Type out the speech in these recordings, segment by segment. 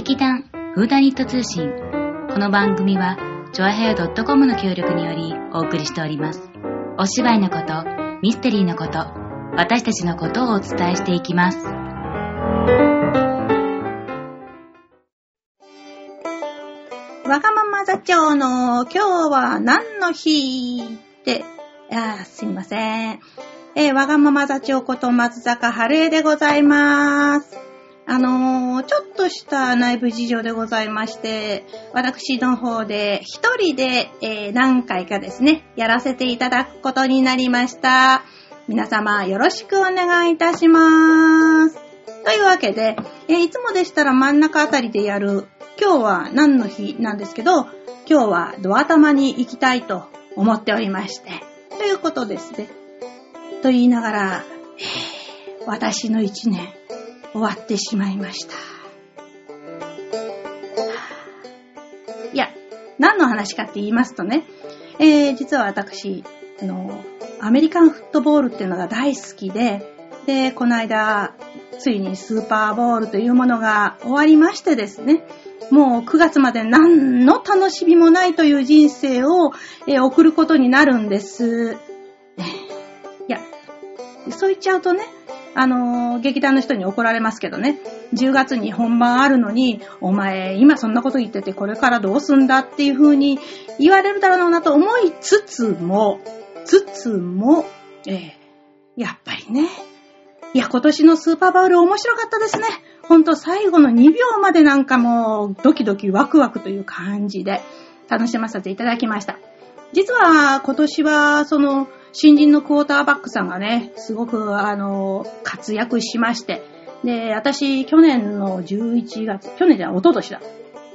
劇団フーダニット通信。この番組は、チョアヘア .com の協力によりお送りしております。お芝居のこと、ミステリーのこと、私たちのことをお伝えしていきます。わがまま座長の今日は何の日？って、あーすいません。えーわがまま座長こと松坂春江でございます。あのーちょっとした内部事情でございまして、私の方で一人で、えー何回かですね、やらせていただくことになりました。皆様よろしくお願いいたします。というわけで、えーいつもでしたら真ん中あたりでやる、今日は何の日なんですけど、今日はドア玉に行きたいと思っておりまして、ということですね。と言いながら、えー私の一年終わってしまいました。いや、何の話かって言いますとね、えー実は私、あの、アメリカンフットボールっていうのが大好きで、で、この間、ついにスーパーボールというものが終わりましてですね、もう9月まで何の楽しみもないという人生を、えー送ることになるんです。いや、そう言っちゃうとね、あのー劇団の人に怒られますけどね、10月に本番あるのに、お前、今そんなこと言ってて、これからどうすんだっていう風に言われるだろうなと思いつつも、つつも、えーやっぱりね、いや、今年のスーパーバウル面白かったですね。ほんと最後の2秒までなんかもうドキドキワクワクという感じで楽しませていただきました。実は今年はその新人のクォーターバックさんがね、すごくあの、活躍しまして、で、私去年の11月、去年じゃない、一昨年だ。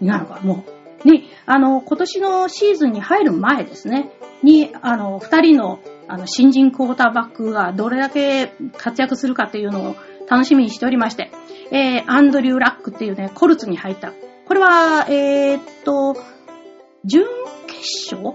なるか、もう。ね、あの、今年のシーズンに入る前ですね、に、あの、二人の、あの、新人クォーターバックがどれだけ活躍するかっていうのを楽しみにしておりまして、えー、アンドリュー・ラックっていうね、コルツに入った。これは、えー、っと、準決勝？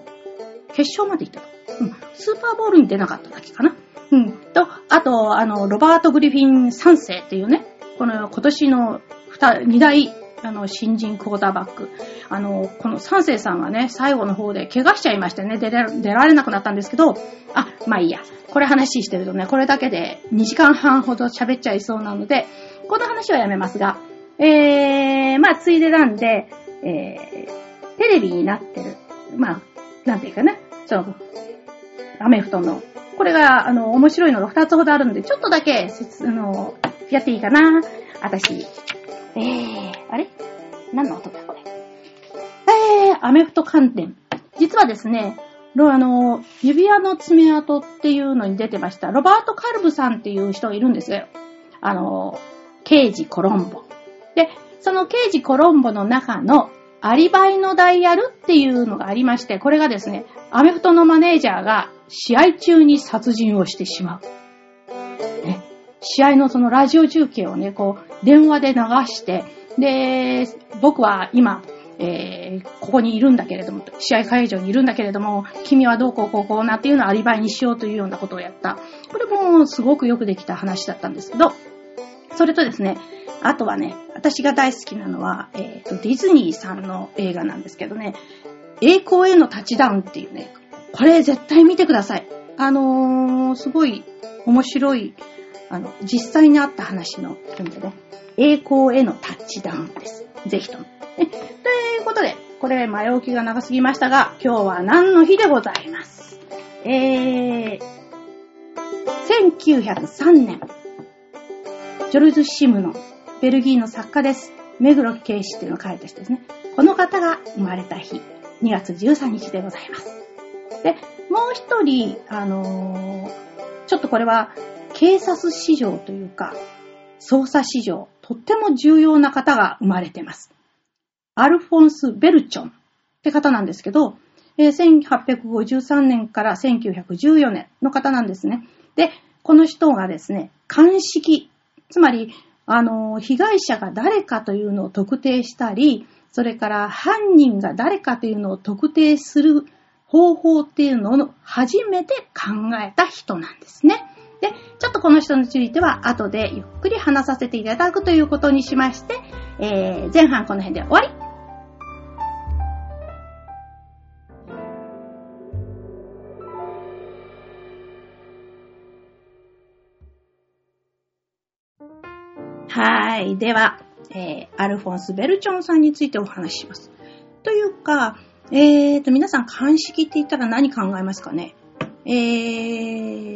決勝まで行った。うん。スーパーボールに出なかっただけかな。うん。と、あと、あの、ロバート・グリフィン3世っていうね、この今年の二二大、あの、新人クォーターバック。あの、この3世さんがね、最後の方で怪我しちゃいましてね、出ら出られなくなったんですけど、あ、まあいいや。これ話してるとね、これだけで2時間半ほど喋っちゃいそうなので、この話はやめますが、えー、まあ、ついでなんで、えー、テレビになってる、まあ、なんていうかね、その、アメフトの、これが、あの、面白いのが2つほどあるので、ちょっとだけ、あの、やっていいかな。私、えー、あれ？何の音だ、これ？えー、アメフト関連。実はですね、あの、指輪の爪痕っていうのに出てました。ロバート・カルブさんっていう人がいるんですよ。あの、刑事コロンボ。で、その刑事コロンボの中のアリバイのダイヤルっていうのがありまして、これがですね、アメフトのマネージャーが試合中に殺人をしてしまう。ね、試合のそのラジオ中継をね、こう、電話で流して、で、僕は今、えーここにいるんだけれども、試合会場にいるんだけれども、君はどうこうこうこうなっていうのをアリバイにしようというようなことをやった。これもすごくよくできた話だったんですけど、それとですね、あとはね、私が大好きなのは、えーと、ディズニーさんの映画なんですけどね、栄光へのタッチダウンっていうね、これ絶対見てください。あのー、すごい面白い、あの、実際にあった話のんでね、栄光へのタッチダウンです。ぜひとも。ということで、これ前置きが長すぎましたが、今日は何の日でございます？えー、1903年、ジョルズ・シムのベルギーの作家です。目黒圭司っていうのを書いた人ですね。この方が生まれた日、2月13日でございます。で、もう一人、あのーちょっとこれは警察史上というか、捜査史上、とっても重要な方が生まれてます。アルフォンス・ベルチョンって方なんですけど、えー1853年から1914年の方なんですね。で、この人がですね、鑑識、つまり、あの被害者が誰かというのを特定したり、それから犯人が誰かというのを特定する方法っていうのを初めて考えた人なんですね。で、ちょっとこの人については後でゆっくり話させていただくということにしまして、えー、前半この辺で終わりはい。では、えー、アルフォンス・ベルチョンさんについてお話しします。というか、えーと、皆さん、鑑識って言ったら何考えますかね？え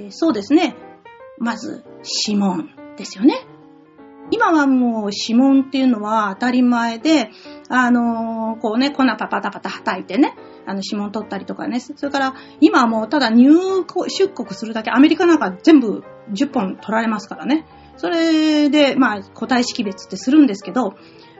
ー、そうですね。まず、指紋ですよね。今はもう指紋っていうのは当たり前で、あのー、こうね、粉パパタパタ叩いてね、あの指紋取ったりとかね。それから、今はもうただ入国、出国するだけ、アメリカなんか全部10本取られますからね。それで、まあ、個体識別ってするんですけど、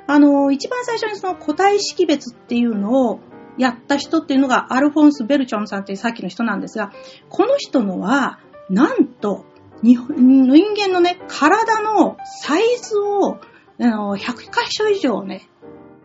あの、一番最初にその個体識別っていうのをやった人っていうのがアルフォンス・ベルチョンさんっていうさっきの人なんですが、この人のは、なんと、人間のね、体のサイズを、あの100箇所以上ね、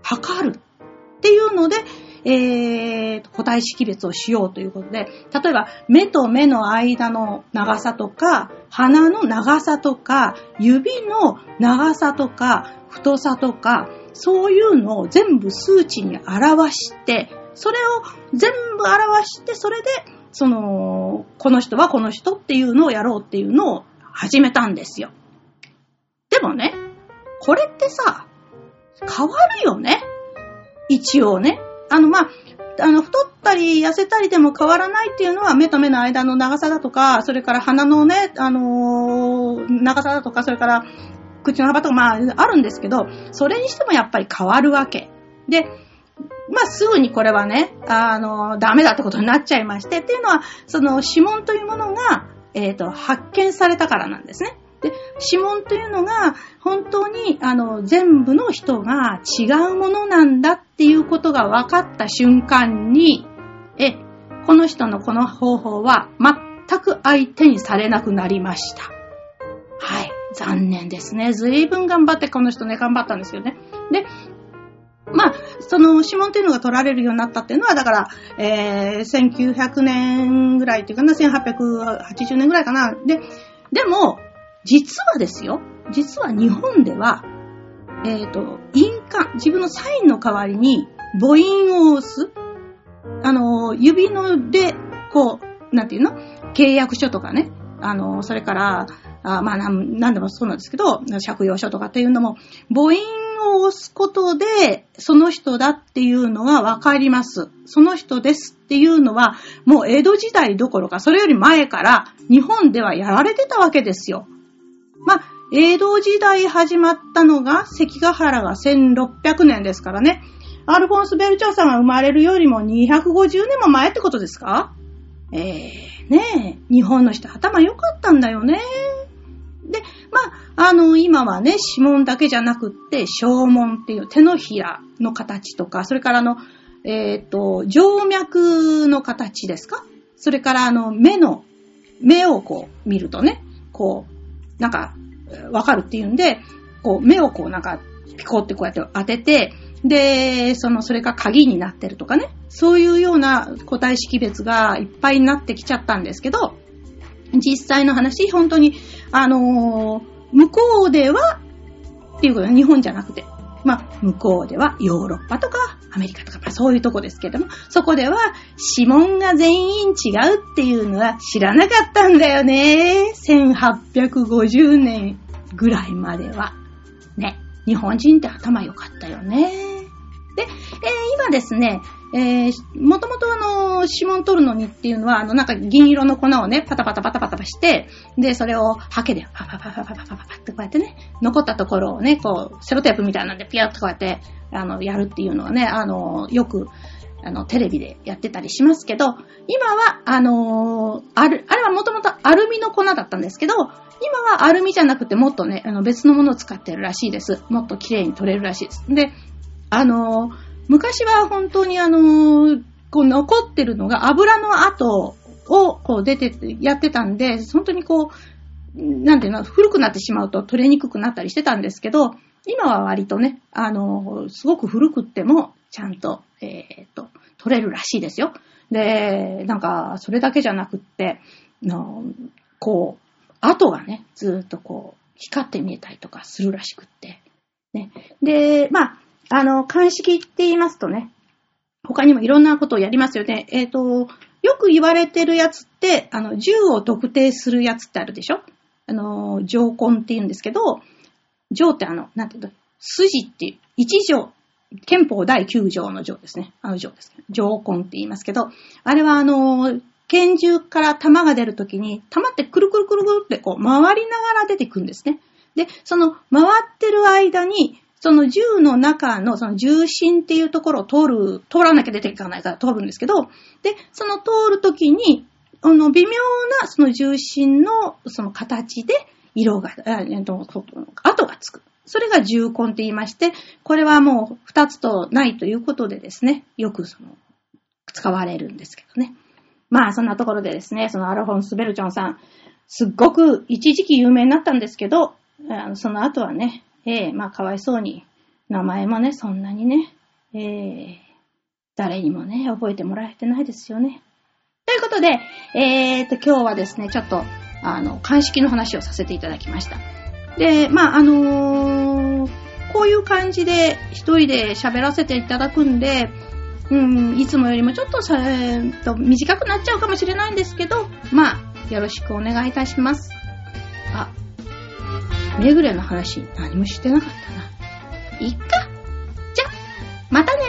測るっていうので、えー、個体識別をしようということで、例えば目と目の間の長さとか、鼻の長さとか、指の長さとか、太さとか、そういうのを全部数値に表して、それを全部表して、それで、その、この人はこの人っていうのをやろうっていうのを始めたんですよ。でもね、これってさ、変わるよね。一応ね。あの、まあ、あの、太ったり痩せたりでも変わらないっていうのは目と目の間の長さだとか、それから鼻のね、あのー、長さだとか、それから口の幅とか、まあ、あるんですけど、それにしてもやっぱり変わるわけ。で、まあ、すぐにこれはね、あの、ダメだってことになっちゃいまして、っていうのは、その指紋というものが、えっ、ー、と、発見されたからなんですね。で、指紋というのが、本当に、あの、全部の人が違うものなんだっていうことが分かった瞬間に、え、この人のこの方法は全く相手にされなくなりました。はい。残念ですね。随分頑張ってこの人ね、頑張ったんですよね。で、まあ、その指紋っていうのが取られるようになったっていうのは、だから、えー、1900年ぐらいっていうかな、1880年ぐらいかな。で、でも、実はですよ、実は日本では、えっ、ー、と、印鑑、自分のサインの代わりに母音を押す。あの、指ので、こう、なんていうの？契約書とかね。あの、それから、あまあ、なんでもそうなんですけど、借用書とかっていうのも、母音を押すことで、その人だっていうのがわかります。その人ですっていうのは、もう江戸時代どころか、それより前から日本ではやられてたわけですよ。まあ、江戸時代始まったのが関ヶ原が1600年ですからね。アルフォンス・ベルチャーさんが生まれるよりも250年も前ってことですか？えー、ねえ、日本の人頭良かったんだよね。で、まあ、あの、今はね、指紋だけじゃなくって、小紋っていう手のひらの形とか、それからあの、えっ、ー、と、静脈の形ですか？それからあの、目の、目をこう見るとね、こう、なんか、わかるっていうんで、こう、目をこうなんか、ピコってこうやって当てて、で、その、それが鍵になってるとかね、そういうような個体識別がいっぱいになってきちゃったんですけど、実際の話、本当に、あのー、向こうでは、っていうことは日本じゃなくて、まあ、向こうではヨーロッパとかアメリカとか、まあそういうとこですけども、そこでは指紋が全員違うっていうのは知らなかったんだよね。1850年ぐらいまでは。ね。日本人って頭良かったよね。で、えー、今ですね、えー、もともとあの、指紋取るのにっていうのは、あの、なんか銀色の粉をね、パタパタパタパタして、で、それをハケで、パパパパパパパパってこうやってね、残ったところをね、こう、セロテープみたいなんでピヤッとこうやって、あの、やるっていうのはね、あの、よく、あの、テレビでやってたりしますけど、今は、あのー、ある、あれはもともとアルミの粉だったんですけど、今はアルミじゃなくてもっとね、あの別のものを使ってるらしいです。もっと綺麗に取れるらしいです。で、あのー昔は本当にあの、こう残ってるのが油の跡をこう出てやってたんで、本当にこう、なんていうの、古くなってしまうと取れにくくなったりしてたんですけど、今は割とね、あの、すごく古くっても、ちゃんと、えっ、と、取れるらしいですよ。で、なんか、それだけじゃなくって、のこう、跡がね、ずっとこう、光って見えたりとかするらしくって。ね。で、まあ、あの、鑑識って言いますとね、他にもいろんなことをやりますよね。えっ、と、よく言われてるやつって、あの、銃を特定するやつってあるでしょ？あの、条根って言うんですけど、条ってあの、なんていうの、筋っていう、一条、憲法第9条の条ですね。あの条ですね。条根って言いますけど、あれはあの、拳銃から弾が出るときに、弾ってくるくるくるくるってこう回りながら出てくるんですね。で、その回ってる間に、その銃の中のその重心っていうところを通る、通らなきゃ出ていかないから通るんですけど、で、その通るときに、あの、微妙なその重心のその形で色が、えっと、跡がつく。それが重根って言いまして、これはもう二つとないということでですね、よくその、使われるんですけどね。まあ、そんなところでですね、そのアルフォンス・ベルチョンさん、すっごく一時期有名になったんですけど、その後はね、ええまあ、かわいそうに、名前もね、そんなにね、ええ誰にもね、覚えてもらえてないですよね。ということで、えーと、今日はですね、ちょっと、あの、鑑識の話をさせていただきました。で、まあ、あのーこういう感じで一人で喋らせていただくんで、うん、いつもよりもちょっとさ、えーと短くなっちゃうかもしれないんですけど、まあ、よろしくお願いいたします。あ、めぐれの話何もしてなかったな。いっか。じゃ、またね